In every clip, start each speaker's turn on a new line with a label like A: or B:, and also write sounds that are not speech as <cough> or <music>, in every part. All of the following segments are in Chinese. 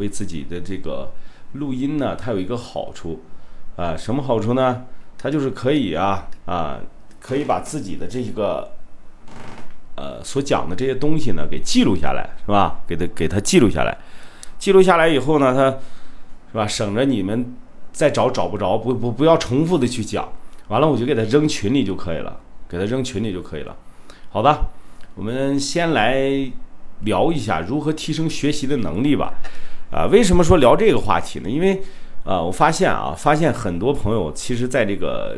A: 为自己的这个录音呢，它有一个好处啊，什么好处呢？它就是可以啊啊，可以把自己的这个呃所讲的这些东西呢给记录下来，是吧？给它给它记录下来，记录下来以后呢，它是吧，省着你们再找找不着，不不不要重复的去讲，完了我就给它扔群里就可以了，给它扔群里就可以了。好的，我们先来。聊一下如何提升学习的能力吧，啊，为什么说聊这个话题呢？因为，啊，我发现啊，发现很多朋友其实在这个，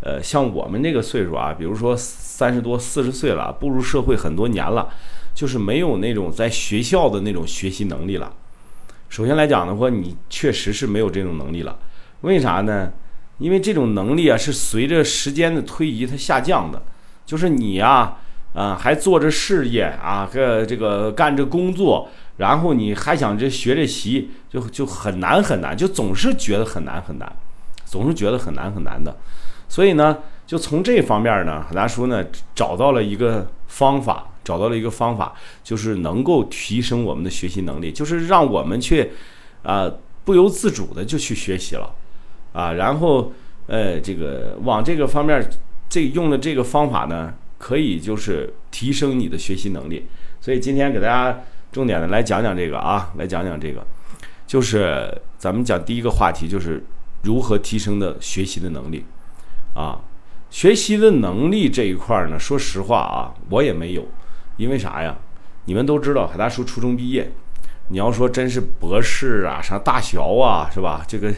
A: 呃，像我们这个岁数啊，比如说三十多、四十岁了，步入社会很多年了，就是没有那种在学校的那种学习能力了。首先来讲的话，你确实是没有这种能力了。为啥呢？因为这种能力啊，是随着时间的推移它下降的，就是你呀。啊，还做着事业啊，个这个干着工作，然后你还想着学着习，就就很难很难，就总是觉得很难很难，总是觉得很难很难的。所以呢，就从这方面呢，大叔呢找到了一个方法，找到了一个方法，就是能够提升我们的学习能力，就是让我们去啊不由自主的就去学习了啊，然后呃这个往这个方面，这用的这个方法呢。可以就是提升你的学习能力，所以今天给大家重点的来讲讲这个啊，来讲讲这个，就是咱们讲第一个话题，就是如何提升的学习的能力啊。学习的能力这一块呢，说实话啊，我也没有，因为啥呀？你们都知道，海大叔初中毕业，你要说真是博士啊，上大学啊，是吧？这个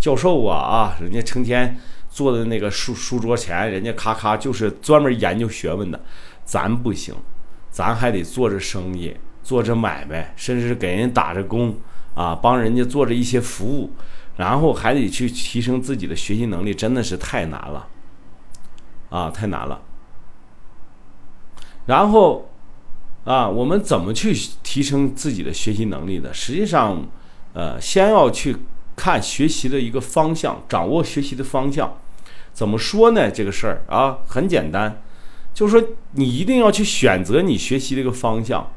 A: 教授啊啊，人家成天。坐在那个书书桌前，人家咔咔就是专门研究学问的，咱不行，咱还得做着生意，做着买卖，甚至给人打着工啊，帮人家做着一些服务，然后还得去提升自己的学习能力，真的是太难了，啊，太难了。然后啊，我们怎么去提升自己的学习能力的？实际上，呃，先要去看学习的一个方向，掌握学习的方向。怎么说呢？这个事儿啊，很简单，就是说你一定要去选择你学习这个方向，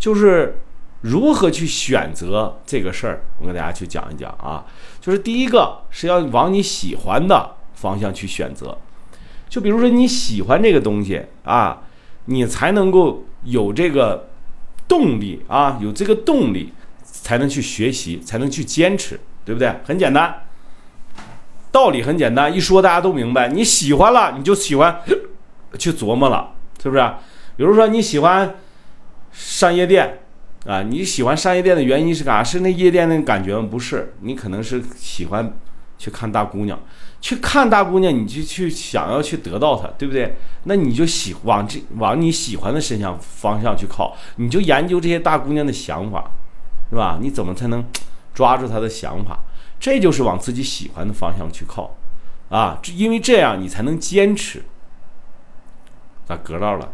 A: 就是如何去选择这个事儿。我跟大家去讲一讲啊，就是第一个是要往你喜欢的方向去选择，就比如说你喜欢这个东西啊，你才能够有这个动力啊，有这个动力才能去学习，才能去坚持，对不对？很简单。道理很简单，一说大家都明白。你喜欢了，你就喜欢去琢磨了，是不是？比如说你喜欢上夜店啊，你喜欢上夜店的原因是干啥？是那夜店那感觉吗？不是，你可能是喜欢去看大姑娘，去看大姑娘，你就去想要去得到她，对不对？那你就喜往这往你喜欢的身上方向去靠，你就研究这些大姑娘的想法，是吧？你怎么才能抓住她的想法？这就是往自己喜欢的方向去靠，啊，因为这样你才能坚持。咋隔到了？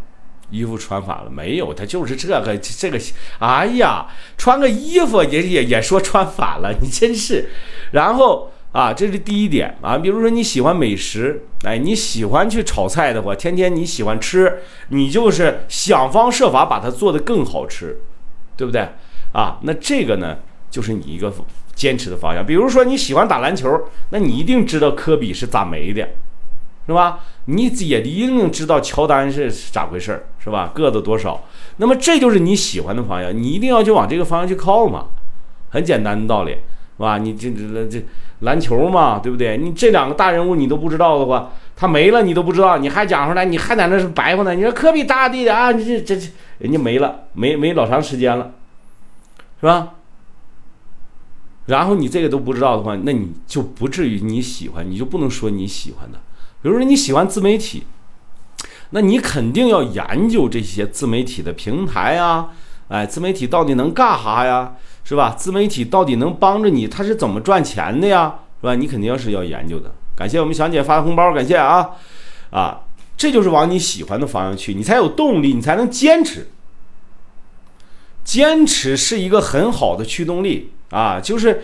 A: 衣服穿反了没有？他就是这个这个，哎呀，穿个衣服也也也说穿反了，你真是。然后啊，这是第一点啊，比如说你喜欢美食，哎，你喜欢去炒菜的话，天天你喜欢吃，你就是想方设法把它做得更好吃，对不对？啊，那这个呢，就是你一个。坚持的方向，比如说你喜欢打篮球，那你一定知道科比是咋没的，是吧？你也一定知道乔丹是咋回事儿，是吧？个子多少？那么这就是你喜欢的方向，你一定要就往这个方向去靠嘛，很简单的道理，是吧？你这这这篮球嘛，对不对？你这两个大人物你都不知道的话，他没了你都不知道，你还讲出来，你还在那是白话呢？你说科比大地的啊，你这这这人家没了，没没老长时间了，是吧？然后你这个都不知道的话，那你就不至于你喜欢，你就不能说你喜欢的。比如说你喜欢自媒体，那你肯定要研究这些自媒体的平台啊，哎，自媒体到底能干啥呀？是吧？自媒体到底能帮着你，它是怎么赚钱的呀？是吧？你肯定要是要研究的。感谢我们祥姐发的红包，感谢啊啊，这就是往你喜欢的方向去，你才有动力，你才能坚持。坚持是一个很好的驱动力。啊，就是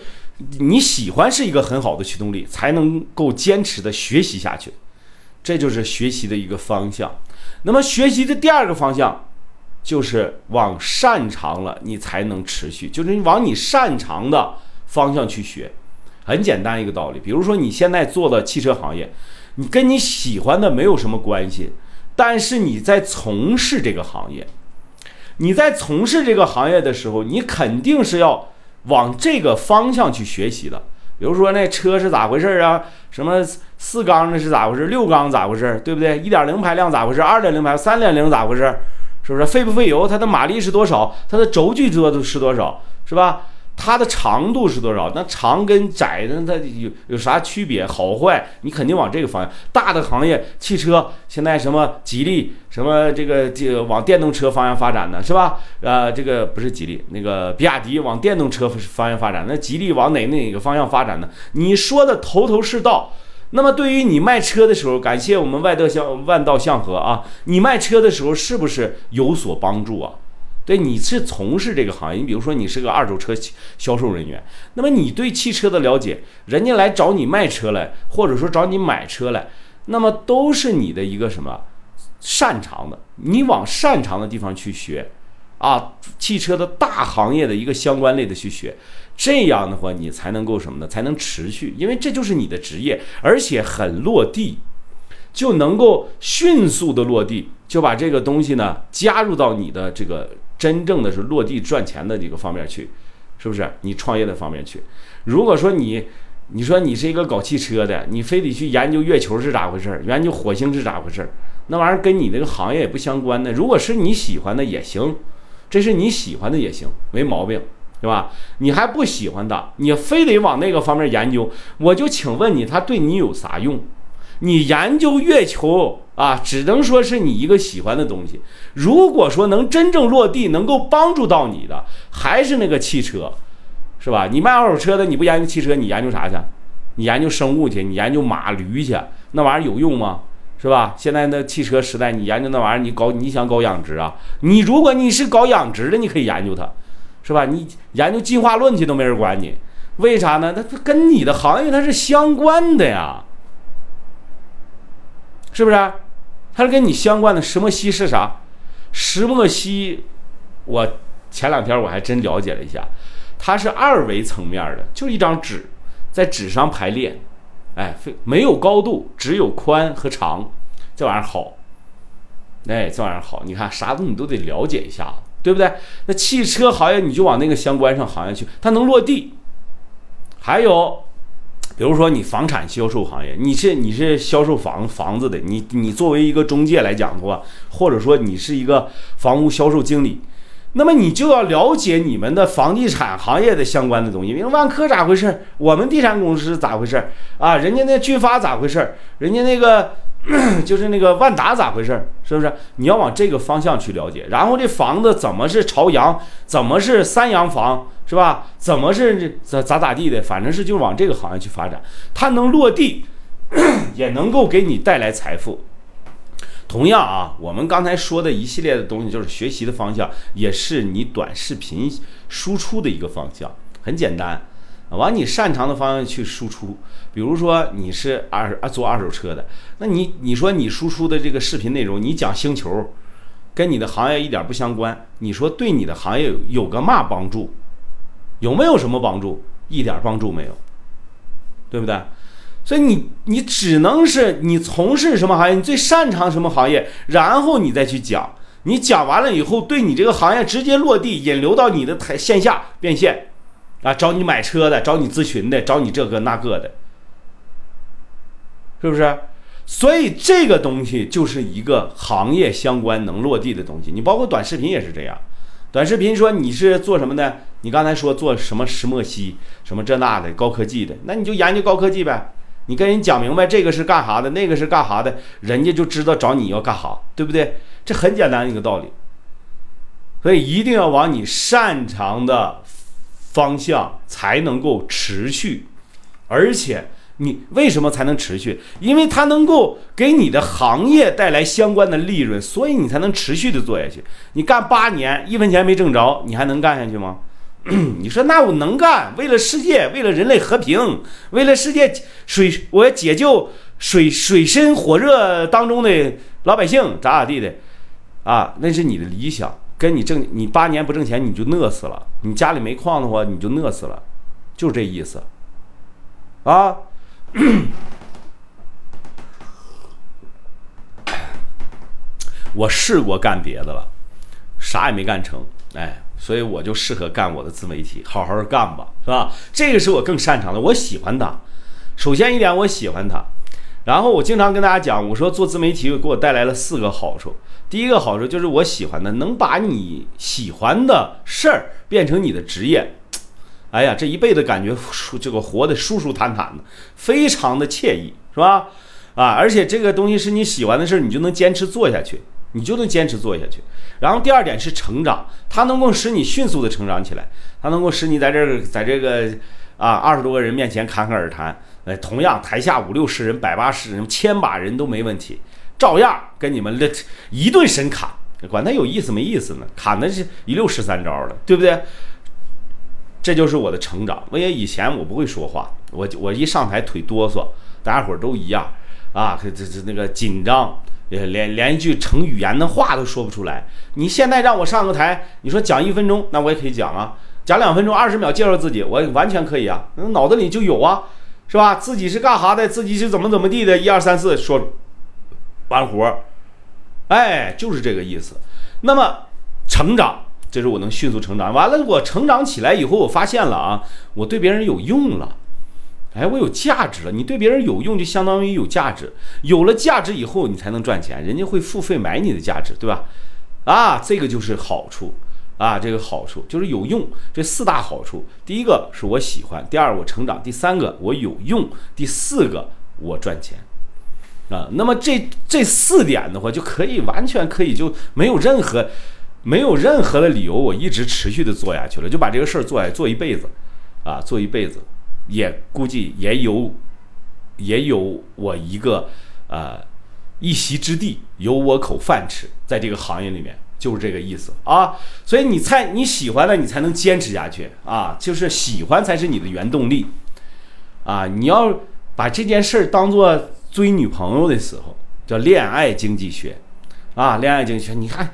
A: 你喜欢是一个很好的驱动力，才能够坚持的学习下去，这就是学习的一个方向。那么学习的第二个方向就是往擅长了，你才能持续，就是你往你擅长的方向去学。很简单一个道理，比如说你现在做的汽车行业，你跟你喜欢的没有什么关系，但是你在从事这个行业，你在从事这个行业的时候，你肯定是要往这个方向去学习的。比如说那车是咋回事啊？什么四缸的是咋回事？六缸咋回事？对不对？一点零排量咋回事？二点零排、三点零咋回事？是不是费不费油？它的马力是多少？它的轴距多是多少？是吧？它的长度是多少？那长跟窄的它有有啥区别？好坏？你肯定往这个方向。大的行业，汽车现在什么吉利，什么这个这个往电动车方向发展的是吧？呃，这个不是吉利，那个比亚迪往电动车方向发展。那吉利往哪哪个方向发展呢？你说的头头是道。那么对于你卖车的时候，感谢我们万德相万道相和啊，你卖车的时候是不是有所帮助啊？对，你是从事这个行业，你比如说你是个二手车销售人员，那么你对汽车的了解，人家来找你卖车来，或者说找你买车来，那么都是你的一个什么擅长的，你往擅长的地方去学，啊，汽车的大行业的一个相关类的去学，这样的话你才能够什么呢？才能持续，因为这就是你的职业，而且很落地。就能够迅速的落地，就把这个东西呢加入到你的这个真正的是落地赚钱的这个方面去，是不是？你创业的方面去。如果说你，你说你是一个搞汽车的，你非得去研究月球是咋回事儿，研究火星是咋回事儿，那玩意儿跟你这个行业也不相关的。如果是你喜欢的也行，这是你喜欢的也行，没毛病，对吧？你还不喜欢的，你非得往那个方面研究，我就请问你，它对你有啥用？你研究月球啊，只能说是你一个喜欢的东西。如果说能真正落地，能够帮助到你的，还是那个汽车，是吧？你卖二手车的，你不研究汽车，你研究啥去？你研究生物去？你研究马驴去？那玩意儿有用吗？是吧？现在那汽车时代，你研究那玩意儿，你搞你想搞养殖啊？你如果你是搞养殖的，你可以研究它，是吧？你研究进化论去都没人管你，为啥呢？它跟你的行业它是相关的呀。是不是？它是跟你相关的。石墨烯是啥？石墨烯，我前两天我还真了解了一下，它是二维层面的，就一张纸，在纸上排列，哎，非没有高度，只有宽和长，这玩意儿好，哎，这玩意儿好。你看啥东西都得了解一下，对不对？那汽车行业你就往那个相关上行业去，它能落地。还有。比如说你房产销售行业，你是你是销售房房子的，你你作为一个中介来讲的话，或者说你是一个房屋销售经理，那么你就要了解你们的房地产行业的相关的东西。比如万科咋回事？我们地产公司咋回事？啊，人家那俊发咋回事？人家那个 <clears throat> 就是那个万达咋回事？是不是？你要往这个方向去了解。然后这房子怎么是朝阳？怎么是三洋房？是吧？怎么是咋咋咋地的？反正是就往这个行业去发展，它能落地，<clears throat> 也能够给你带来财富。同样啊，我们刚才说的一系列的东西，就是学习的方向，也是你短视频输出的一个方向。很简单，往你擅长的方向去输出。比如说你是二啊做二手车的，那你你说你输出的这个视频内容，你讲星球，跟你的行业一点不相关，你说对你的行业有个嘛帮助？有没有什么帮助？一点帮助没有，对不对？所以你你只能是你从事什么行业，你最擅长什么行业，然后你再去讲。你讲完了以后，对你这个行业直接落地，引流到你的台线下变现，啊，找你买车的，找你咨询的，找你这个那个的，是不是？所以这个东西就是一个行业相关能落地的东西。你包括短视频也是这样。短视频说你是做什么的？你刚才说做什么石墨烯，什么这那的高科技的，那你就研究高科技呗。你跟人讲明白这个是干啥的，那个是干啥的，人家就知道找你要干啥，对不对？这很简单一个道理。所以一定要往你擅长的方向才能够持续，而且。你为什么才能持续？因为它能够给你的行业带来相关的利润，所以你才能持续的做下去。你干八年一分钱没挣着，你还能干下去吗？<clears throat> 你说那我能干？为了世界，为了人类和平，为了世界水，我要解救水水深火热当中的老百姓，咋咋地的啊？那是你的理想，跟你挣你八年不挣钱你就饿死了，你家里没矿的话你就饿死了，就这意思，啊。我试过干别的了，啥也没干成，哎，所以我就适合干我的自媒体，好好干吧，是吧？这个是我更擅长的，我喜欢它。首先一点，我喜欢它。然后我经常跟大家讲，我说做自媒体给我带来了四个好处。第一个好处就是我喜欢的，能把你喜欢的事儿变成你的职业。哎呀，这一辈子感觉这个活得舒舒坦坦的，非常的惬意，是吧？啊，而且这个东西是你喜欢的事儿，你就能坚持做下去。你就能坚持做下去，然后第二点是成长，它能够使你迅速的成长起来，它能够使你在这儿，在这个啊二十多个人面前侃侃而谈，呃，同样台下五六十人、百八十人、千把人都没问题，照样跟你们这 <laughs> 一顿神侃，管他有意思没意思呢，侃的是一溜十三招的，对不对？这就是我的成长。我也以前我不会说话，我我一上台腿哆嗦，大家伙都一样啊，这这那个紧张。连连一句成语言的话都说不出来。你现在让我上个台，你说讲一分钟，那我也可以讲啊。讲两分钟，二十秒介绍自己，我完全可以啊。脑子里就有啊，是吧？自己是干啥的？自己是怎么怎么地的？一二三四，说完活儿。哎，就是这个意思。那么成长，这是我能迅速成长。完了，我成长起来以后，我发现了啊，我对别人有用了。哎，我有价值了。你对别人有用，就相当于有价值。有了价值以后，你才能赚钱，人家会付费买你的价值，对吧？啊，这个就是好处啊，这个好处就是有用。这四大好处，第一个是我喜欢，第二我成长，第三个我有用，第四个我赚钱啊。那么这这四点的话，就可以完全可以就没有任何没有任何的理由，我一直持续的做下去了，就把这个事儿做下做一辈子啊，做一辈子。也估计也有，也有我一个呃一席之地，有我口饭吃，在这个行业里面就是这个意思啊。所以你才你喜欢了，你才能坚持下去啊。就是喜欢才是你的原动力啊。你要把这件事儿当做追女朋友的时候，叫恋爱经济学啊。恋爱经济学，你看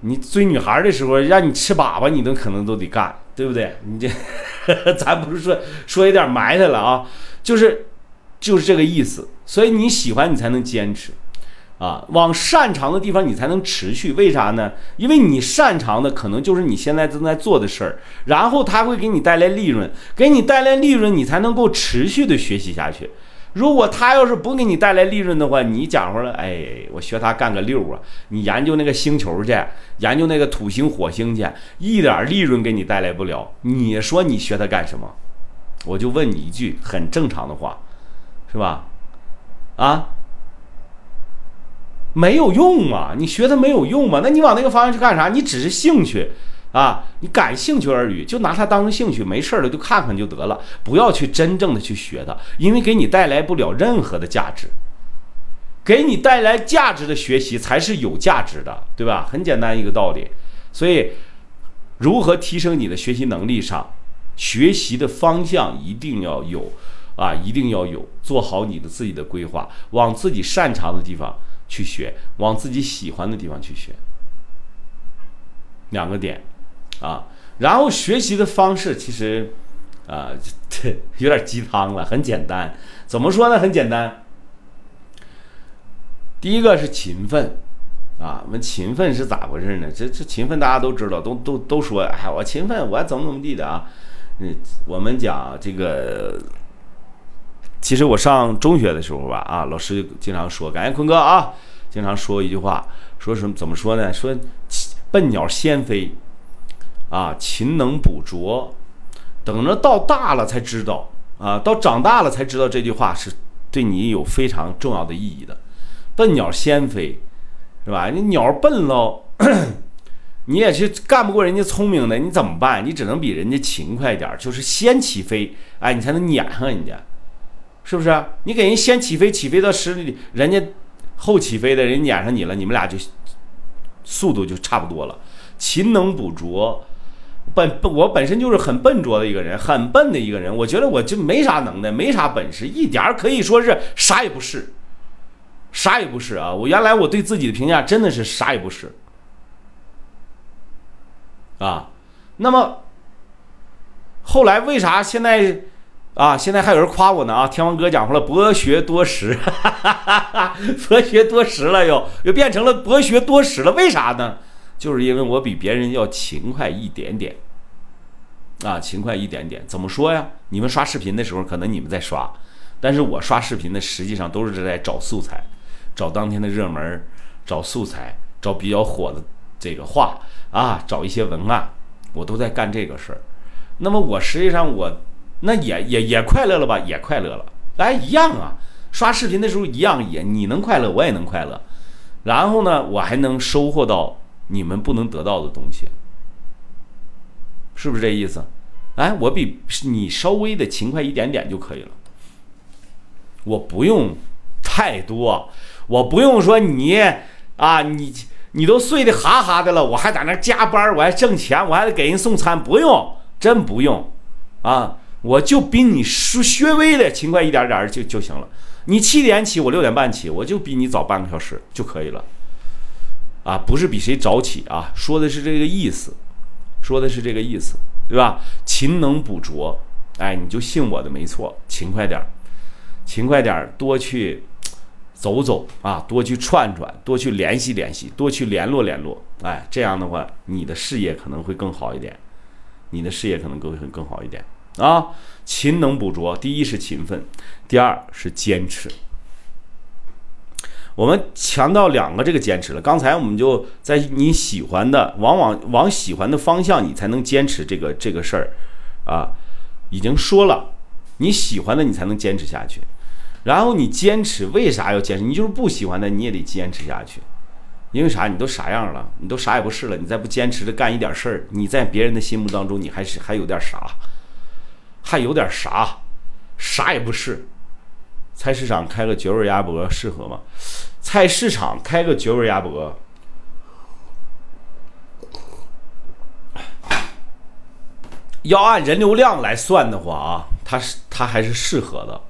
A: 你追女孩的时候，让你吃粑粑，你都可能都得干。对不对？你这，<laughs> 咱不是说说有点埋汰了啊，就是就是这个意思。所以你喜欢，你才能坚持啊，往擅长的地方你才能持续。为啥呢？因为你擅长的可能就是你现在正在做的事儿，然后它会给你带来利润，给你带来利润，你才能够持续的学习下去。如果他要是不给你带来利润的话，你讲话了，哎，我学他干个六啊！你研究那个星球去，研究那个土星、火星去，一点利润给你带来不了。你说你学他干什么？我就问你一句很正常的话，是吧？啊，没有用啊？你学它没有用嘛？那你往那个方向去干啥？你只是兴趣。啊，你感兴趣而已，就拿它当成兴趣，没事了就看看就得了，不要去真正的去学它，因为给你带来不了任何的价值。给你带来价值的学习才是有价值的，对吧？很简单一个道理。所以，如何提升你的学习能力上，学习的方向一定要有啊，一定要有，做好你的自己的规划，往自己擅长的地方去学，往自己喜欢的地方去学。两个点。啊，然后学习的方式其实，啊，这有点鸡汤了，很简单。怎么说呢？很简单。第一个是勤奋，啊，我们勤奋是咋回事呢？这这勤奋大家都知道，都都都说，哎，我勤奋，我怎么怎么地的啊？嗯，我们讲这个，其实我上中学的时候吧，啊，老师经常说，感谢坤哥啊，经常说一句话，说什么？怎么说呢？说笨鸟先飞。啊，勤能补拙，等着到大了才知道啊，到长大了才知道这句话是对你有非常重要的意义的。笨鸟先飞，是吧？你鸟笨喽，<clears throat> 你也是干不过人家聪明的，你怎么办？你只能比人家勤快点，就是先起飞，哎，你才能撵上人家，是不是？你给人先起飞，起飞到十里，人家后起飞的人撵上你了，你们俩就速度就差不多了。勤能补拙。本我本身就是很笨拙的一个人，很笨的一个人。我觉得我就没啥能耐，没啥本事，一点儿可以说是啥也不是，啥也不是啊！我原来我对自己的评价真的是啥也不是，啊。那么后来为啥现在啊？现在还有人夸我呢啊！天王哥讲话了，博学多识，<laughs> 博学多识了又又变成了博学多识了，为啥呢？就是因为我比别人要勤快一点点啊，勤快一点点。怎么说呀？你们刷视频的时候，可能你们在刷，但是我刷视频的实际上都是在找素材，找当天的热门，找素材，找比较火的这个话啊，找一些文案。我都在干这个事儿，那么我实际上我那也也也快乐了吧？也快乐了，哎，一样啊！刷视频的时候一样，也你能快乐，我也能快乐。然后呢，我还能收获到你们不能得到的东西，是不是这意思？哎，我比你稍微的勤快一点点就可以了，我不用太多，我不用说你啊你。你都睡得哈哈的了，我还在那加班，我还挣钱，我还得给人送餐，不用，真不用，啊，我就比你稍微的勤快一点点儿就就行了。你七点起，我六点半起，我就比你早半个小时就可以了，啊，不是比谁早起啊，说的是这个意思，说的是这个意思，对吧？勤能补拙，哎，你就信我的没错，勤快点儿，勤快点儿，多去。走走啊，多去串串，多去联系联系，多去联络联络，哎，这样的话，你的事业可能会更好一点，你的事业可能更会更好一点啊。勤能补拙，第一是勤奋，第二是坚持。我们强调两个这个坚持了。刚才我们就在你喜欢的，往往往喜欢的方向，你才能坚持这个这个事儿啊。已经说了，你喜欢的，你才能坚持下去。然后你坚持，为啥要坚持？你就是不喜欢的，你也得坚持下去。因为啥？你都啥样了？你都啥也不是了。你再不坚持着干一点事儿，你在别人的心目当中，你还是还有点啥？还有点啥？啥也不是。菜市场开个绝味鸭脖适合吗？菜市场开个绝味鸭脖，要按人流量来算的话啊，它是它还是适合的。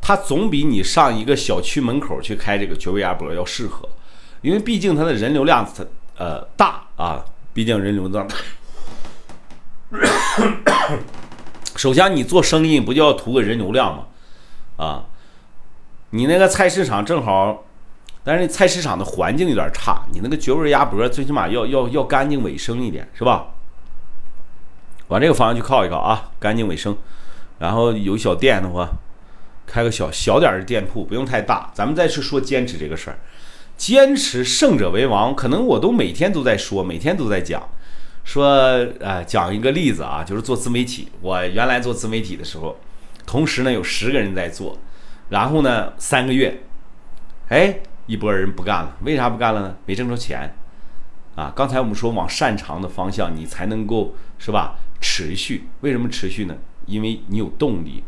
A: 它总比你上一个小区门口去开这个绝味鸭脖要适合，因为毕竟它的人流量它呃大啊，毕竟人流量大。首先，你做生意不就要图个人流量吗？啊，你那个菜市场正好，但是菜市场的环境有点差，你那个绝味鸭脖最起码要要要干净卫生一点，是吧？往这个方向去靠一靠啊，干净卫生，然后有小店的话。开个小小点的店铺，不用太大。咱们再去说坚持这个事儿，坚持胜者为王。可能我都每天都在说，每天都在讲，说呃，讲一个例子啊，就是做自媒体。我原来做自媒体的时候，同时呢有十个人在做，然后呢三个月，哎，一波人不干了。为啥不干了呢？没挣着钱啊。刚才我们说往擅长的方向，你才能够是吧？持续。为什么持续呢？因为你有动力。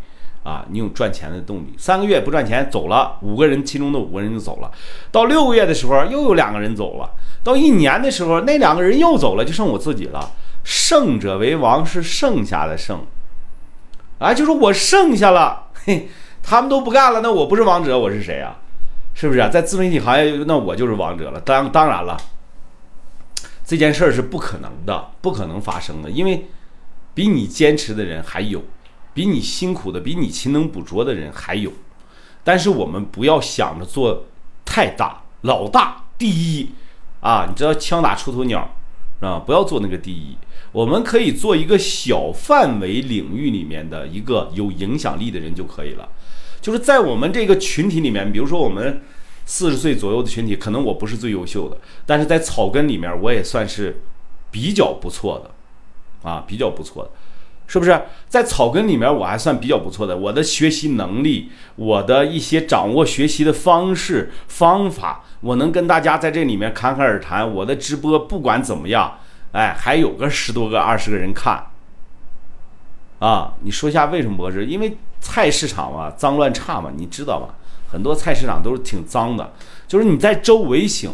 A: 啊，你有赚钱的动力。三个月不赚钱走了，五个人其中的五个人就走了。到六个月的时候，又有两个人走了。到一年的时候，那两个人又走了，就剩我自己了。胜者为王是剩下的胜，啊，就是我剩下了，嘿，他们都不干了，那我不是王者，我是谁啊？是不是啊？在自媒体行业，那我就是王者了。当当然了，这件事儿是不可能的，不可能发生的，因为比你坚持的人还有。比你辛苦的、比你勤能补拙的人还有，但是我们不要想着做太大、老大、第一啊！你知道枪打出头鸟啊？不要做那个第一，我们可以做一个小范围领域里面的一个有影响力的人就可以了。就是在我们这个群体里面，比如说我们四十岁左右的群体，可能我不是最优秀的，但是在草根里面，我也算是比较不错的啊，比较不错的。是不是在草根里面我还算比较不错的？我的学习能力，我的一些掌握学习的方式方法，我能跟大家在这里面侃侃而谈。我的直播不管怎么样，哎，还有个十多个、二十个人看。啊，你说一下为什么不是？因为菜市场嘛，脏乱差嘛，你知道吧？很多菜市场都是挺脏的，就是你在周围行，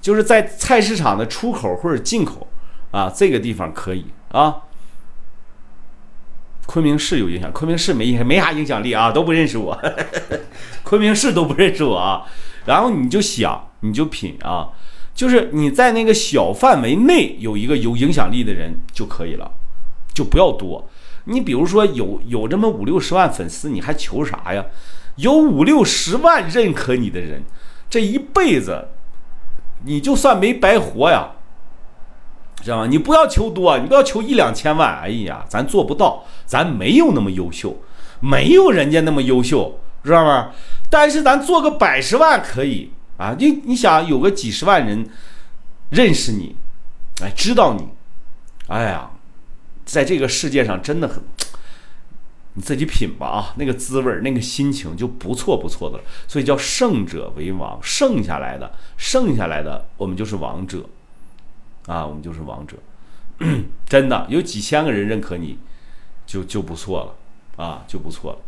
A: 就是在菜市场的出口或者进口啊，这个地方可以啊。昆明市有影响，昆明市没影没啥影响力啊，都不认识我，<laughs> 昆明市都不认识我啊。然后你就想，你就品啊，就是你在那个小范围内有一个有影响力的人就可以了，就不要多。你比如说有有这么五六十万粉丝，你还求啥呀？有五六十万认可你的人，这一辈子你就算没白活呀，知道吗？你不要求多，你不要求一两千万。哎呀，咱做不到，咱没有那么优秀，没有人家那么优秀，知道吗？但是咱做个百十万可以啊！你你想有个几十万人认识你，哎，知道你，哎呀。在这个世界上真的很，你自己品吧啊，那个滋味儿，那个心情就不错不错的了。所以叫胜者为王，剩下来的，剩下来的我们就是王者，啊，我们就是王者。<clears throat> 真的有几千个人认可你，就就不错了啊，就不错了。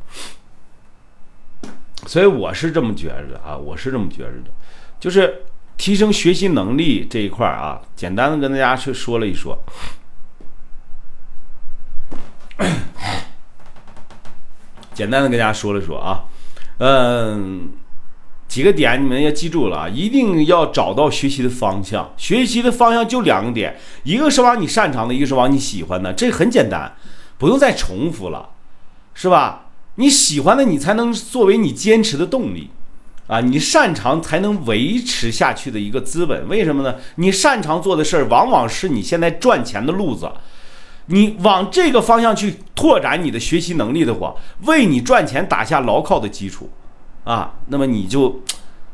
A: 所以我是这么觉着的啊，我是这么觉着的，就是提升学习能力这一块啊，简单的跟大家去说了一说。<clears throat> 简单的跟大家说了说啊，嗯，几个点你们要记住了啊，一定要找到学习的方向。学习的方向就两个点，一个是往你擅长的，一个是往你喜欢的，这很简单，不用再重复了，是吧？你喜欢的，你才能作为你坚持的动力啊，你擅长才能维持下去的一个资本。为什么呢？你擅长做的事儿，往往是你现在赚钱的路子。你往这个方向去拓展你的学习能力的话，为你赚钱打下牢靠的基础，啊，那么你就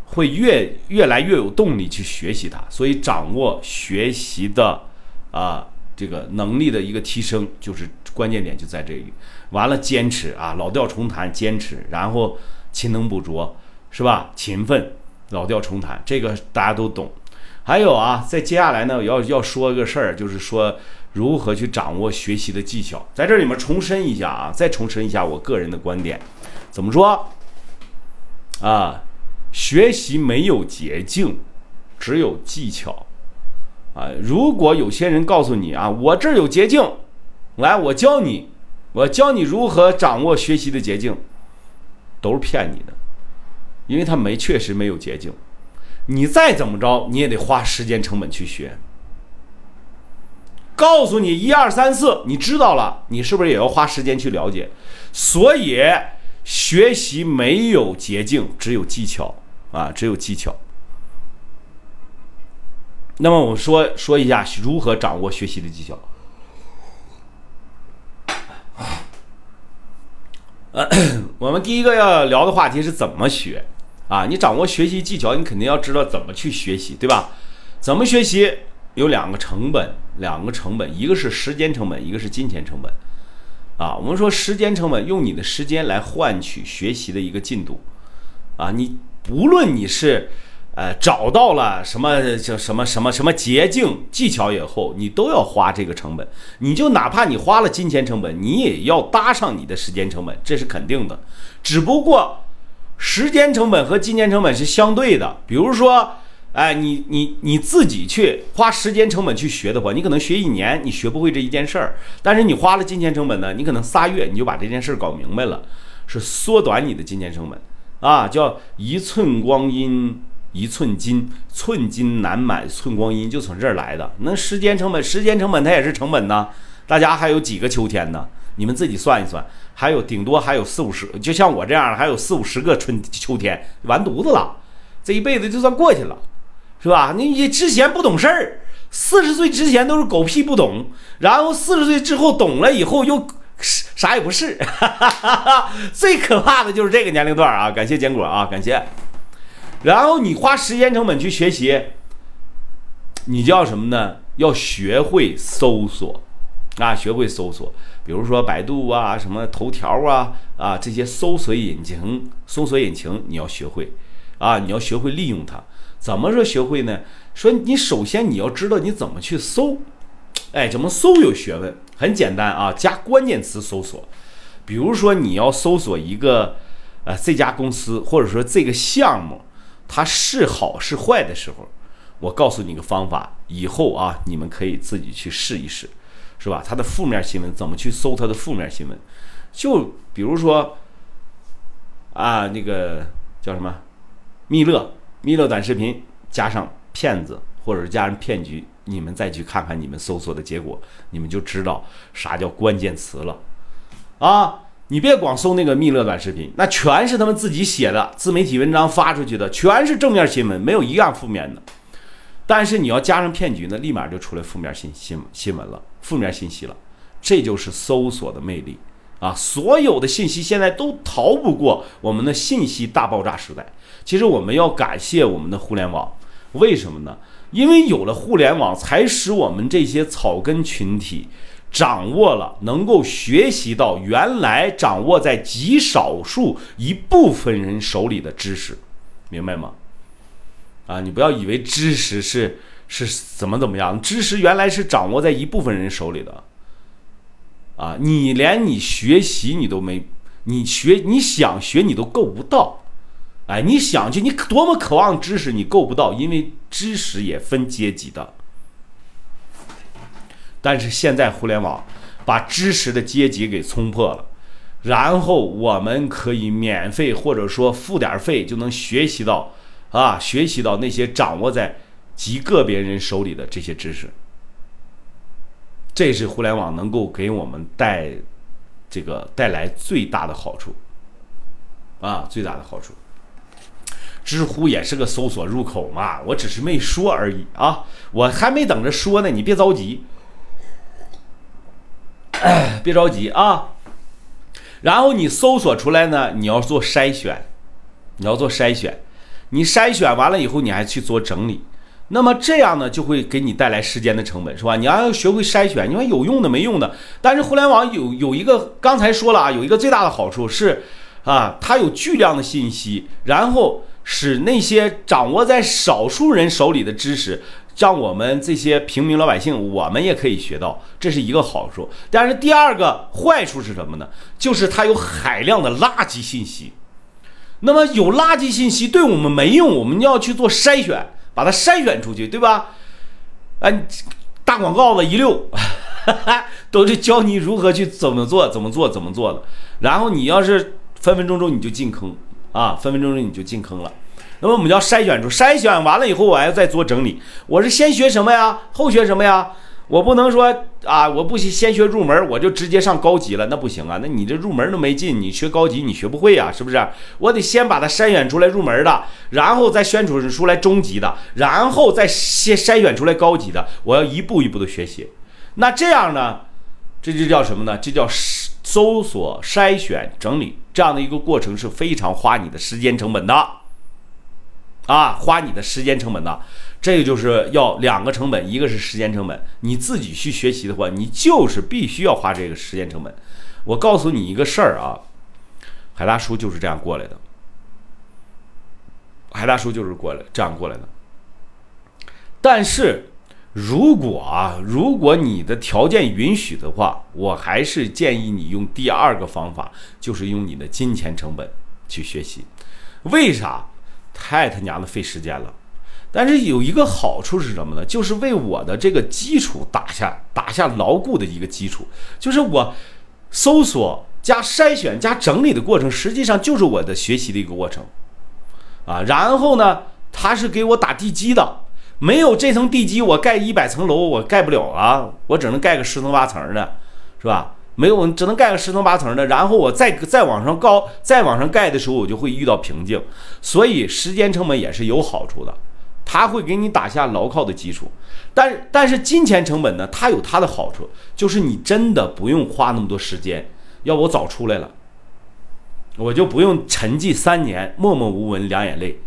A: 会越越来越有动力去学习它。所以，掌握学习的啊这个能力的一个提升，就是关键点就在这里。完了，坚持啊，老调重弹，坚持，然后勤能补拙，是吧？勤奋，老调重弹，这个大家都懂。还有啊，在接下来呢，要要说一个事儿，就是说。如何去掌握学习的技巧？在这里面重申一下啊，再重申一下我个人的观点，怎么说？啊，学习没有捷径，只有技巧。啊，如果有些人告诉你啊，我这儿有捷径，来，我教你，我教你如何掌握学习的捷径，都是骗你的，因为他没确实没有捷径。你再怎么着，你也得花时间成本去学。告诉你一二三四，你知道了，你是不是也要花时间去了解？所以学习没有捷径，只有技巧啊，只有技巧。那么我们说说一下如何掌握学习的技巧。呃，<coughs> 我们第一个要聊的话题是怎么学啊？你掌握学习技巧，你肯定要知道怎么去学习，对吧？怎么学习？有两个成本，两个成本，一个是时间成本，一个是金钱成本。啊，我们说时间成本，用你的时间来换取学习的一个进度。啊，你不论你是呃找到了什么叫什么什么什么捷径技巧以后，你都要花这个成本。你就哪怕你花了金钱成本，你也要搭上你的时间成本，这是肯定的。只不过时间成本和金钱成本是相对的，比如说。哎，你你你自己去花时间成本去学的话，你可能学一年你学不会这一件事儿，但是你花了金钱成本呢，你可能仨月你就把这件事儿搞明白了，是缩短你的金钱成本啊，叫一寸光阴一寸金，寸金难买寸光阴，就从这儿来的。那时间成本，时间成本它也是成本呢。大家还有几个秋天呢？你们自己算一算，还有顶多还有四五十，就像我这样，还有四五十个春秋天完犊子了，这一辈子就算过去了。是吧？你你之前不懂事儿，四十岁之前都是狗屁不懂，然后四十岁之后懂了以后又啥也不是，<laughs> 最可怕的就是这个年龄段啊！感谢坚果啊，感谢。然后你花时间成本去学习，你叫什么呢？要学会搜索啊，学会搜索，比如说百度啊，什么头条啊啊这些搜索引擎，搜索引擎你要学会啊，你要学会利用它。怎么说学会呢？说你首先你要知道你怎么去搜，哎，怎么搜有学问，很简单啊，加关键词搜索。比如说你要搜索一个，呃，这家公司或者说这个项目，它是好是坏的时候，我告诉你个方法，以后啊，你们可以自己去试一试，是吧？它的负面新闻怎么去搜它的负面新闻？就比如说，啊，那个叫什么，密勒。弥勒短视频加上骗子或者是加上骗局，你们再去看看你们搜索的结果，你们就知道啥叫关键词了。啊，你别光搜那个蜜乐短视频，那全是他们自己写的自媒体文章发出去的，全是正面新闻，没有一样负面的。但是你要加上骗局呢，立马就出来负面信新新闻了，负面信息了。这就是搜索的魅力啊！所有的信息现在都逃不过我们的信息大爆炸时代。其实我们要感谢我们的互联网，为什么呢？因为有了互联网，才使我们这些草根群体掌握了能够学习到原来掌握在极少数一部分人手里的知识，明白吗？啊，你不要以为知识是是怎么怎么样，知识原来是掌握在一部分人手里的。啊，你连你学习你都没，你学你想学你都够不到，哎，你想去，你多么渴望知识，你够不到，因为知识也分阶级的。但是现在互联网把知识的阶级给冲破了，然后我们可以免费或者说付点费就能学习到，啊，学习到那些掌握在极个别人手里的这些知识。这是互联网能够给我们带这个带来最大的好处啊，最大的好处。知乎也是个搜索入口嘛，我只是没说而已啊，我还没等着说呢，你别着急，<clears throat> 别着急啊。然后你搜索出来呢，你要做筛选，你要做筛选，你筛选完了以后，你还去做整理。那么这样呢，就会给你带来时间的成本，是吧？你要学会筛选，你说有用的没用的。但是互联网有有一个，刚才说了啊，有一个最大的好处是，啊，它有巨量的信息，然后使那些掌握在少数人手里的知识，让我们这些平民老百姓，我们也可以学到，这是一个好处。但是第二个坏处是什么呢？就是它有海量的垃圾信息。那么有垃圾信息对我们没用，我们要去做筛选。把它筛选出去，对吧？哎，大广告子一溜，<laughs> 都是教你如何去怎么做，怎么做，怎么做的。然后你要是分分钟钟你就进坑啊，分分钟钟你就进坑了。那么我们要筛选出，筛选完了以后，我还要再做整理。我是先学什么呀？后学什么呀？我不能说啊，我不先学入门，我就直接上高级了，那不行啊。那你这入门都没进，你学高级你学不会呀，是不是？我得先把它筛选出来入门的，然后再选出出来中级的，然后再先筛选出来高级的。我要一步一步的学习。那这样呢，这就叫什么呢？这叫搜索、筛选、整理这样的一个过程是非常花你的时间成本的，啊，花你的时间成本的。这个就是要两个成本，一个是时间成本。你自己去学习的话，你就是必须要花这个时间成本。我告诉你一个事儿啊，海大叔就是这样过来的。海大叔就是过来这样过来的。但是，如果啊，如果你的条件允许的话，我还是建议你用第二个方法，就是用你的金钱成本去学习。为啥？太他娘的费时间了。但是有一个好处是什么呢？就是为我的这个基础打下打下牢固的一个基础。就是我搜索加筛选加整理的过程，实际上就是我的学习的一个过程啊。然后呢，它是给我打地基的。没有这层地基，我盖一百层楼我盖不了啊，我只能盖个十层八层的，是吧？没有，只能盖个十层八层的。然后我再再往上高，再往上盖的时候，我就会遇到瓶颈。所以时间成本也是有好处的。它会给你打下牢靠的基础，但但是金钱成本呢？它有它的好处，就是你真的不用花那么多时间。要我早出来了，我就不用沉寂三年，默默无闻，两眼泪，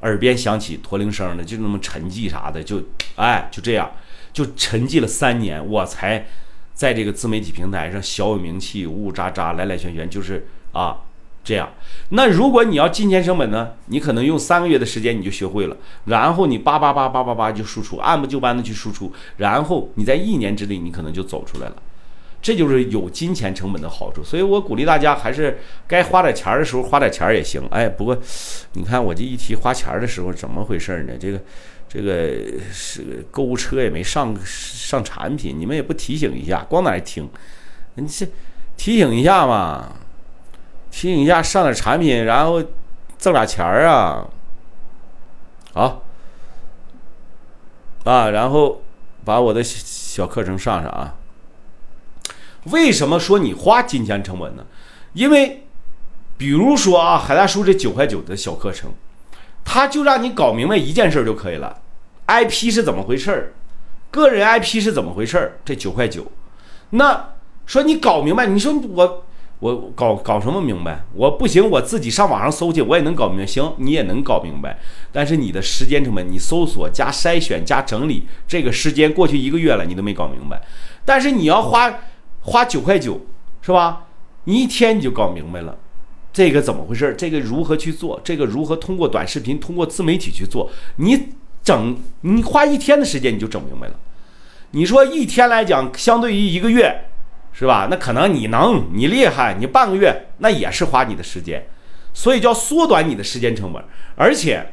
A: 耳边响起驼铃声的，就那么沉寂啥的，就哎就这样，就沉寂了三年，我才在这个自媒体平台上小有名气，呜呜喳喳，来来旋旋，就是啊。这样，那如果你要金钱成本呢？你可能用三个月的时间你就学会了，然后你叭叭叭叭叭叭就输出，按部就班的去输出，然后你在一年之内你可能就走出来了。这就是有金钱成本的好处。所以我鼓励大家，还是该花点钱的时候花点钱也行。哎，不过你看我这一提花钱的时候怎么回事呢？这个这个是购物车也没上上产品，你们也不提醒一下，光在那听，你这提醒一下嘛。提醒一下，上点产品，然后挣俩钱儿啊！好，啊，然后把我的小课程上上啊。为什么说你花金钱成本呢？因为，比如说啊，海大叔这九块九的小课程，他就让你搞明白一件事就可以了：IP 是怎么回事儿，个人 IP 是怎么回事儿。这九块九，那说你搞明白，你说我我搞搞什么明白？我不行，我自己上网上搜去，我也能搞明白。行，你也能搞明白，但是你的时间成本，你搜索加筛选加整理，这个时间过去一个月了，你都没搞明白。但是你要花。花九块九，是吧？你一天你就搞明白了，这个怎么回事？这个如何去做？这个如何通过短视频、通过自媒体去做？你整，你花一天的时间你就整明白了。你说一天来讲，相对于一个月，是吧？那可能你能，你厉害，你半个月那也是花你的时间，所以叫缩短你的时间成本。而且，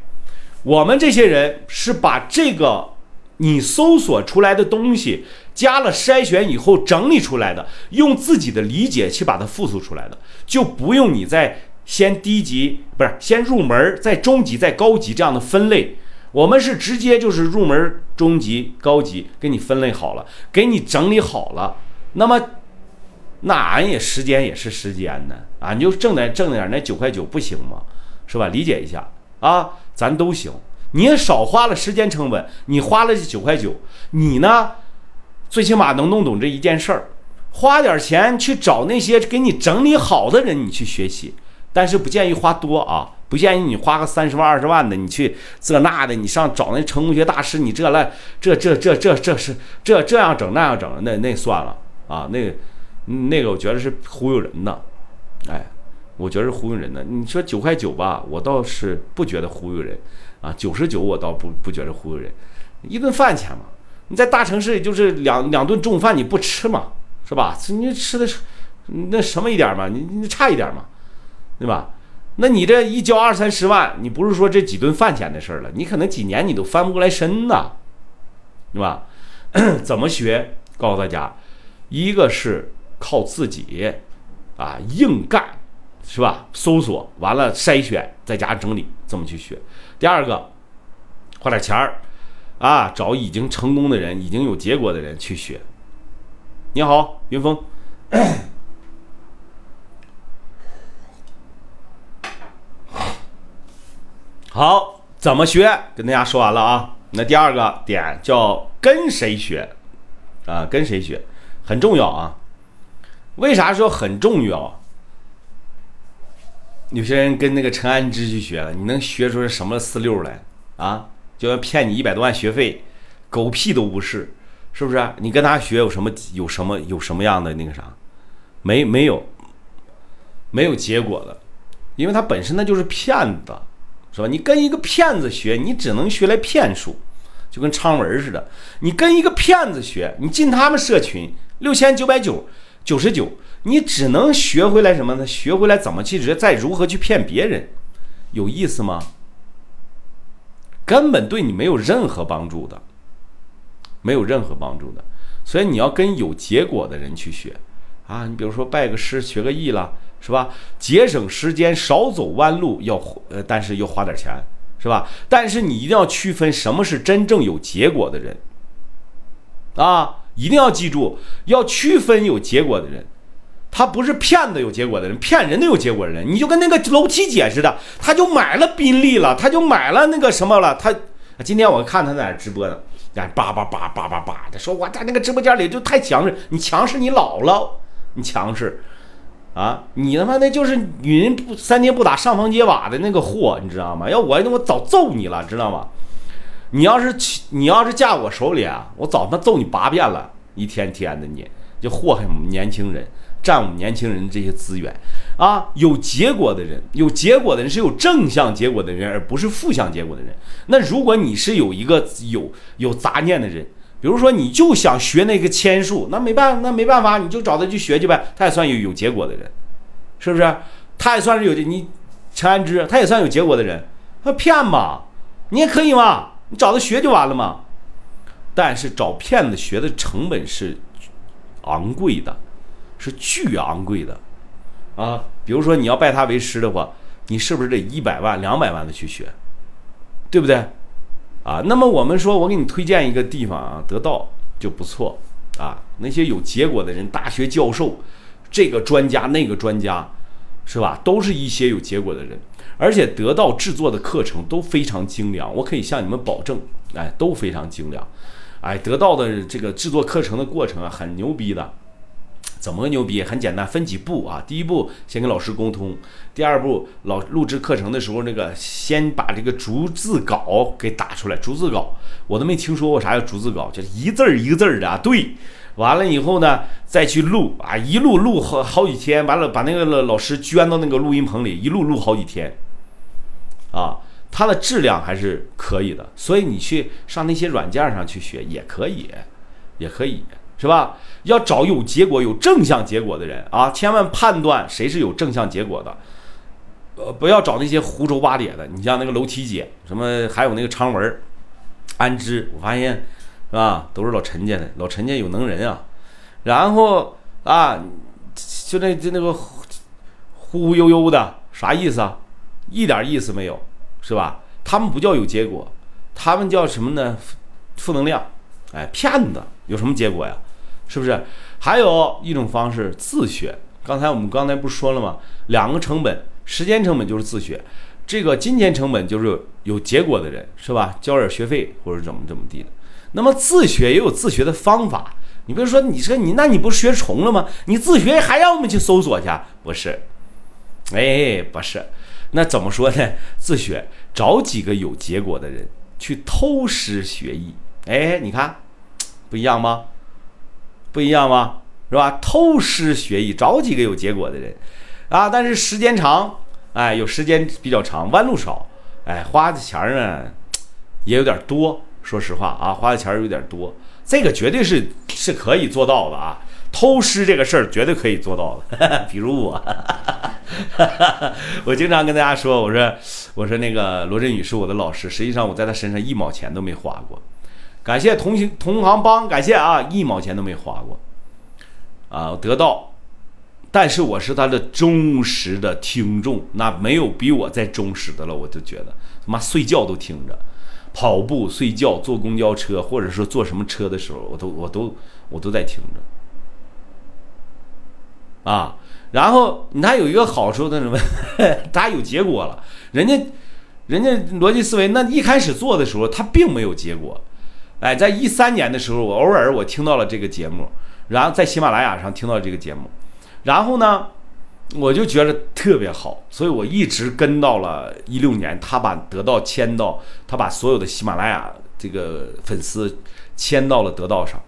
A: 我们这些人是把这个你搜索出来的东西。加了筛选以后整理出来的，用自己的理解去把它复述出来的，就不用你再先低级不是先入门，再中级，再高级这样的分类。我们是直接就是入门、中级、高级给你分类好了，给你整理好了。那么，那俺也时间也是时间呢，俺就挣点挣点那九块九不行吗？是吧？理解一下啊，咱都行。你也少花了时间成本，你花了这九块九，你呢？最起码能弄懂这一件事儿，花点钱去找那些给你整理好的人，你去学习。但是不建议花多啊，不建议你花个三十万、二十万的，你去这那的，你上找那成功学大师，你这来这这这这这是这这样整那样整，那那算了啊，那那个我觉得是忽悠人的，哎，我觉得是忽悠人的。你说九块九吧，我倒是不觉得忽悠人啊，九十九我倒不不觉得忽悠人，一顿饭钱嘛。你在大城市也就是两两顿中饭你不吃嘛，是吧？你吃的是那什么一点嘛？你你差一点嘛，对吧？那你这一交二三十万，你不是说这几顿饭钱的事儿了，你可能几年你都翻不过来身呐，对吧？<coughs> 怎么学？告诉大家，一个是靠自己啊硬干，是吧？搜索完了筛选，再加整理，这么去学。第二个，花点钱儿。啊，找已经成功的人，已经有结果的人去学。你好，云峰。<coughs> 好，怎么学？跟大家说完了啊。那第二个点叫跟谁学啊？跟谁学很重要啊。为啥说很重要？有些人跟那个陈安之去学了，你能学出什么四六来啊？就要骗你一百多万学费，狗屁都不是，是不是？你跟他学有什么有什么有什么样的那个啥？没没有，没有结果的，因为他本身那就是骗子，是吧？你跟一个骗子学，你只能学来骗术，就跟昌文似的。你跟一个骗子学，你进他们社群六千九百九九十九，你只能学回来什么呢？学回来怎么去再如何去骗别人，有意思吗？根本对你没有任何帮助的，没有任何帮助的，所以你要跟有结果的人去学啊！你比如说拜个师学个艺了，是吧？节省时间，少走弯路，要呃，但是又花点钱，是吧？但是你一定要区分什么是真正有结果的人啊！一定要记住，要区分有结果的人。他不是骗子有结果的人，骗人的有结果的人，你就跟那个楼梯姐似的，他就买了宾利了，他就买了那个什么了。他 <laughs> 今天我看他在那直播呢，叭叭叭叭叭叭的说，我在那个直播间里就太强势，你强势你老了，你强势啊，你他妈那就是女人不三天不打上房揭瓦的那个货，你知道吗？要我我早揍你了，知道吗？你要是你要是嫁我手里啊，我早他妈揍你八遍了，一天天的你就祸害我们年轻人。占我们年轻人这些资源，啊，有结果的人，有结果的人是有正向结果的人，而不是负向结果的人。那如果你是有一个有有杂念的人，比如说你就想学那个签术，那没办，那没办法，你就找他去学去呗。他也算有有结果的人，是不是？他也算是有你陈安之，他也算有结果的人。他骗嘛，你也可以嘛，你找他学就完了嘛。但是找骗子学的成本是昂贵的。是巨昂贵的，啊，比如说你要拜他为师的话，你是不是得一百万、两百万的去学，对不对？啊。那么我们说，我给你推荐一个地方啊，得到就不错啊。那些有结果的人，大学教授，这个专家那个专家，是吧？都是一些有结果的人，而且得到制作的课程都非常精良，我可以向你们保证，哎，都非常精良。哎，得到的这个制作课程的过程啊，很牛逼的。怎么个牛逼？很简单，分几步啊。第一步，先跟老师沟通；第二步，老录制课程的时候，那个先把这个逐字稿给打出来。逐字稿我都没听说过啥叫逐字稿，就是一字儿一个字儿的啊。对，完了以后呢，再去录啊，一录录好好几天，完了把那个老师捐到那个录音棚里，一录录好几天，啊。它的质量还是可以的，所以你去上那些软件上去学也可以，也可以，是吧？要找有结果、有正向结果的人啊！千万判断谁是有正向结果的，呃，不要找那些胡诌八咧的。你像那个楼梯姐，什么还有那个常文、安之，我发现是吧？都是老陈家的，老陈家有能人啊。然后啊，就那就那个忽忽悠悠的，啥意思啊？一点意思没有。是吧？他们不叫有结果，他们叫什么呢？负能量，哎，骗子，有什么结果呀？是不是？还有一种方式，自学。刚才我们刚才不是说了吗？两个成本，时间成本就是自学，这个金钱成本就是有结果的人，是吧？交点学费或者怎么怎么地的。那么自学也有自学的方法。你比如说，你说你那你不学重了吗？你自学还让我们去搜索去？不是？哎，不是。那怎么说呢？<laughs> 自学，找几个有结果的人去偷师学艺。哎，你看，不一样吗？不一样吗？是吧？偷师学艺，找几个有结果的人，啊，但是时间长，哎，有时间比较长，弯路少，哎，花的钱呢也有点多。说实话啊，花的钱有点多，这个绝对是是可以做到的啊。偷师这个事儿绝对可以做到的，<laughs> 比如我，<laughs> 我经常跟大家说，我说我说那个罗振宇是我的老师，实际上我在他身上一毛钱都没花过，感谢同行同行帮，感谢啊，一毛钱都没花过，啊，得到，但是我是他的忠实的听众，那没有比我再忠实的了，我就觉得。他妈睡觉都听着，跑步、睡觉、坐公交车或者说坐什么车的时候，我都我都我都在听着。啊，然后他有一个好处，那什么，<laughs> 他有结果了。人家，人家逻辑思维，那一开始做的时候，他并没有结果。哎，在一三年的时候，我偶尔我听到了这个节目，然后在喜马拉雅上听到这个节目，然后呢，我就觉得特别好，所以我一直跟到了一六年，他把得到签到，他把所有的喜马拉雅这个粉丝签到了得到上，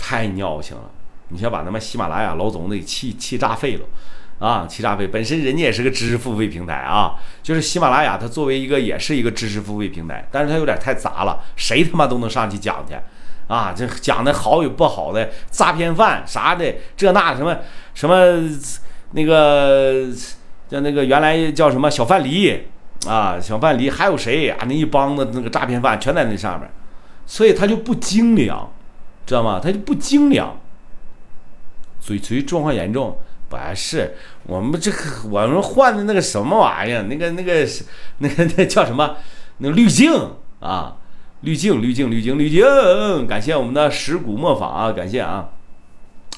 A: 太尿性了。你先把他妈喜马拉雅老总给气气炸废了，啊，气炸废！本身人家也是个知识付费平台啊，就是喜马拉雅，它作为一个也是一个知识付费平台，但是它有点太杂了，谁他妈都能上去讲去，啊，这讲的好与不好的，诈骗犯啥的，这那什么什么那个叫那个原来叫什么小范蠡啊，小范蠡还有谁啊？那一帮子那个诈骗犯全在那上面，所以他就不精良，知道吗？他就不精良。嘴唇状况严重，不是我们这个我们换的那个什么玩意儿？那个那个那个那叫什么？那个滤镜啊，滤镜滤镜滤镜滤镜！感谢我们的石鼓磨坊啊，感谢啊！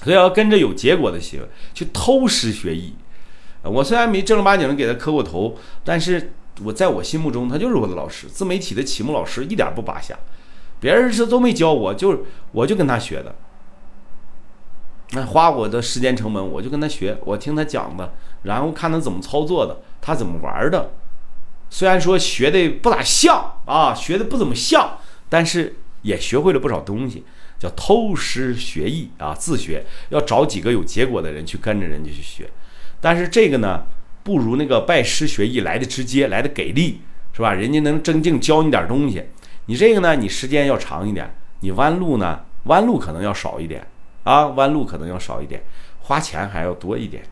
A: 所以要跟着有结果的学，去偷师学艺。我虽然没正儿八经的给他磕过头，但是我在我心目中他就是我的老师，自媒体的启蒙老师，一点不拔下。别人是都没教我，就是我就跟他学的。那花我的时间成本，我就跟他学，我听他讲的，然后看他怎么操作的，他怎么玩的。虽然说学的不咋像啊，学的不怎么像，但是也学会了不少东西，叫偷师学艺啊，自学要找几个有结果的人去跟着人家去学。但是这个呢，不如那个拜师学艺来的直接，来的给力，是吧？人家能真正教你点东西。你这个呢，你时间要长一点，你弯路呢，弯路可能要少一点。啊，弯路可能要少一点，花钱还要多一点。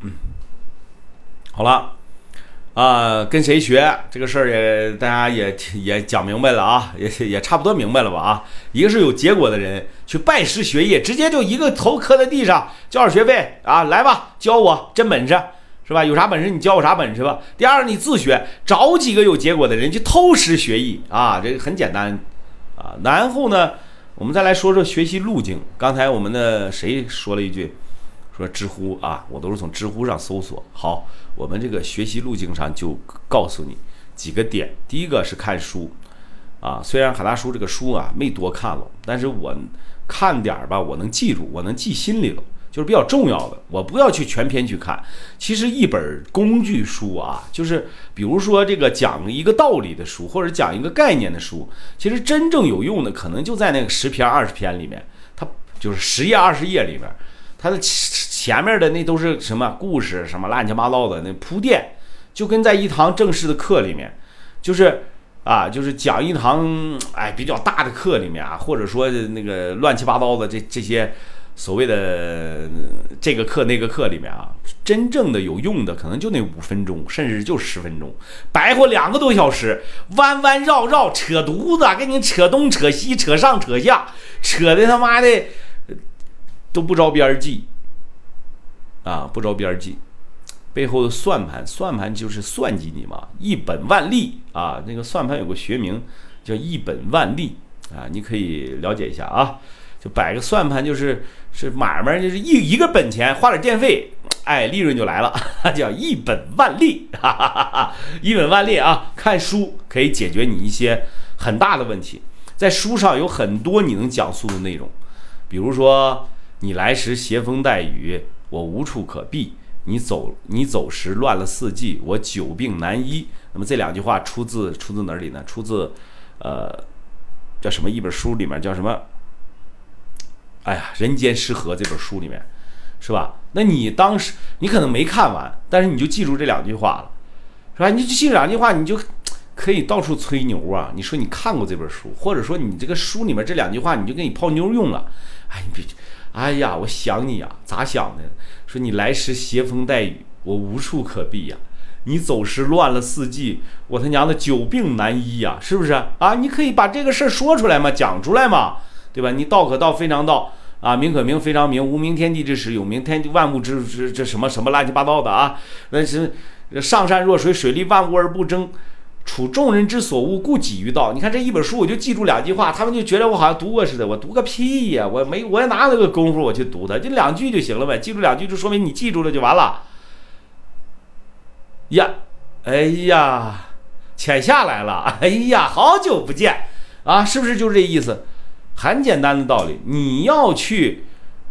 A: 嗯，好了，啊，跟谁学这个事儿也大家也也讲明白了啊，也也差不多明白了吧啊？一个是有结果的人去拜师学艺，直接就一个头磕在地上交点学费啊，来吧，教我真本事是吧？有啥本事你教我啥本事吧。第二，你自学，找几个有结果的人去偷师学艺啊，这个很简单啊。然后呢，我们再来说说学习路径。刚才我们的谁说了一句？说知乎啊，我都是从知乎上搜索。好，我们这个学习路径上就告诉你几个点。第一个是看书，啊，虽然海大叔这个书啊没多看了，但是我看点儿吧，我能记住，我能记心里了，就是比较重要的。我不要去全篇去看。其实一本工具书啊，就是比如说这个讲一个道理的书，或者讲一个概念的书，其实真正有用的可能就在那个十篇二十篇里面，它就是十页二十页里面。它的前面的那都是什么故事，什么乱七八糟的那铺垫，就跟在一堂正式的课里面，就是啊，就是讲一堂哎比较大的课里面啊，或者说那个乱七八糟的这这些所谓的这个课那个课里面啊，真正的有用的可能就那五分钟，甚至就十分钟，白活两个多小时，弯弯绕绕扯犊子，给你扯东扯西，扯上扯下，扯的他妈的。都不着边际，啊，不着边际，背后的算盘，算盘就是算计你嘛，一本万利啊。那个算盘有个学名叫一本万利啊，你可以了解一下啊。就摆个算盘，就是是买卖，就是一一个本钱花点电费，哎，利润就来了，<laughs> 叫一本万利，哈哈哈哈一本万利啊。看书可以解决你一些很大的问题，在书上有很多你能讲述的内容，比如说。你来时携风带雨，我无处可避；你走你走时乱了四季，我久病难医。那么这两句话出自出自哪里呢？出自，呃，叫什么一本书里面叫什么？哎呀，《人间失和》这本书里面，是吧？那你当时你可能没看完，但是你就记住这两句话了，是吧？你就记两句话，你就可以到处吹牛啊！你说你看过这本书，或者说你这个书里面这两句话，你就给你泡妞用了。哎，你别。哎呀，我想你呀，咋想的？说你来时携风带雨，我无处可避呀；你走时乱了四季，我他娘的久病难医呀，是不是啊？你可以把这个事儿说出来嘛，讲出来嘛，对吧？你道可道，非常道啊，名可名，非常名。无名天地之始，有名天地万物之之这什么什么乱七八糟的啊？那是上善若水，水利万物而不争。处众人之所恶，故几于道。你看这一本书，我就记住两句话，他们就觉得我好像读过似的。我读个屁呀！我没，我哪有那个功夫我去读它？就两句就行了呗，记住两句就说明你记住了就完了。呀，哎呀，浅下来了。哎呀，好久不见啊，是不是就是这意思？很简单的道理，你要去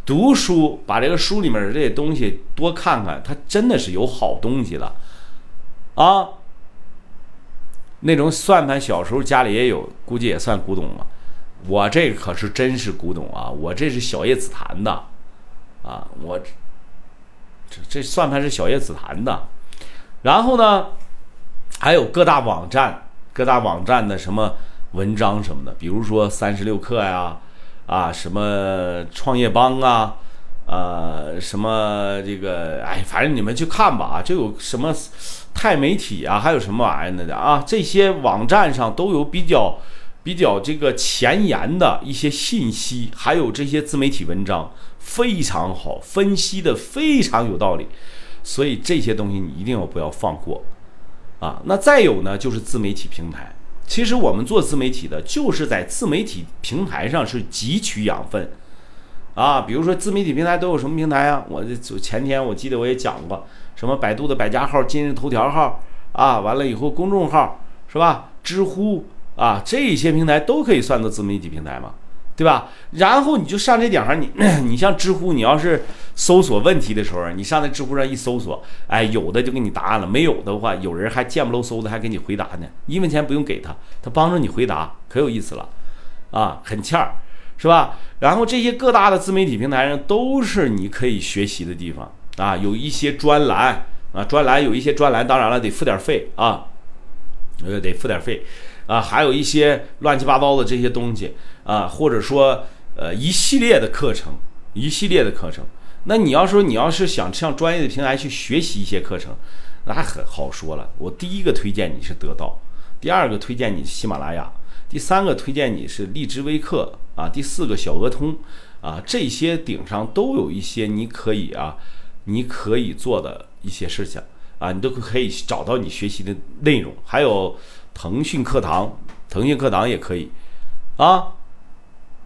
A: 读书，把这个书里面的这些东西多看看，它真的是有好东西的啊。那种算盘，小时候家里也有，估计也算古董了。我这可是真是古董啊！我这是小叶紫檀的，啊，我这这算盘是小叶紫檀的。然后呢，还有各大网站、各大网站的什么文章什么的，比如说三十六课呀，啊，什么创业邦啊。呃，什么这个，哎，反正你们去看吧啊，这有什么钛媒体啊，还有什么玩意儿的啊，这些网站上都有比较比较这个前沿的一些信息，还有这些自媒体文章非常好，分析的非常有道理，所以这些东西你一定要不要放过啊。那再有呢，就是自媒体平台，其实我们做自媒体的，就是在自媒体平台上是汲取养分。啊，比如说自媒体平台都有什么平台啊？我这前天我记得我也讲过，什么百度的百家号、今日头条号啊，完了以后公众号是吧？知乎啊，这些平台都可以算作自媒体平台嘛，对吧？然后你就上这点上，你 <clears throat> 你像知乎，你要是搜索问题的时候，你上那知乎上一搜索，哎，有的就给你答案了，没有的话，有人还见不喽嗖的还给你回答呢，一分钱不用给他，他帮着你回答，可有意思了，啊，很欠儿。是吧？然后这些各大的自媒体平台上都是你可以学习的地方啊，有一些专栏啊，专栏有一些专栏，当然了得付点费啊，呃得付点费，啊还有一些乱七八糟的这些东西啊，或者说呃一系列的课程，一系列的课程。那你要说你要是想上专业的平台去学习一些课程，那很好说了。我第一个推荐你是得到，第二个推荐你喜马拉雅，第三个推荐你是荔枝微课啊，第四个小鹅通啊，这些顶上都有一些你可以啊，你可以做的一些事情啊，你都可以找到你学习的内容。还有腾讯课堂，腾讯课堂也可以啊。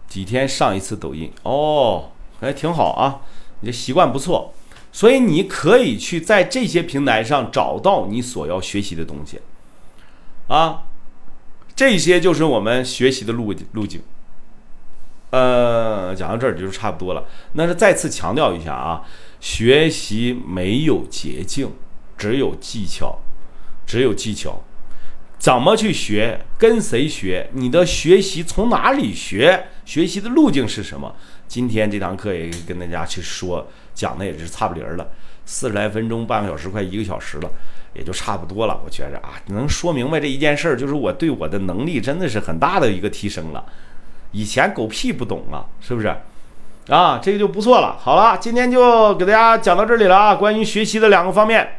A: 几天上一次抖音哦，还挺好啊，你这习惯不错，所以你可以去在这些平台上找到你所要学习的东西，啊，这些就是我们学习的路路径。呃，讲到这儿就是差不多了。那是再次强调一下啊，学习没有捷径，只有技巧，只有技巧。怎么去学？跟谁学？你的学习从哪里学？学习的路径是什么？今天这堂课也跟大家去说，讲的也是差不离儿了，四十来分钟，半个小时，快一个小时了，也就差不多了。我觉着啊，能说明白这一件事儿，就是我对我的能力真的是很大的一个提升了。以前狗屁不懂啊，是不是？啊，这个就不错了。好了，今天就给大家讲到这里了啊，关于学习的两个方面。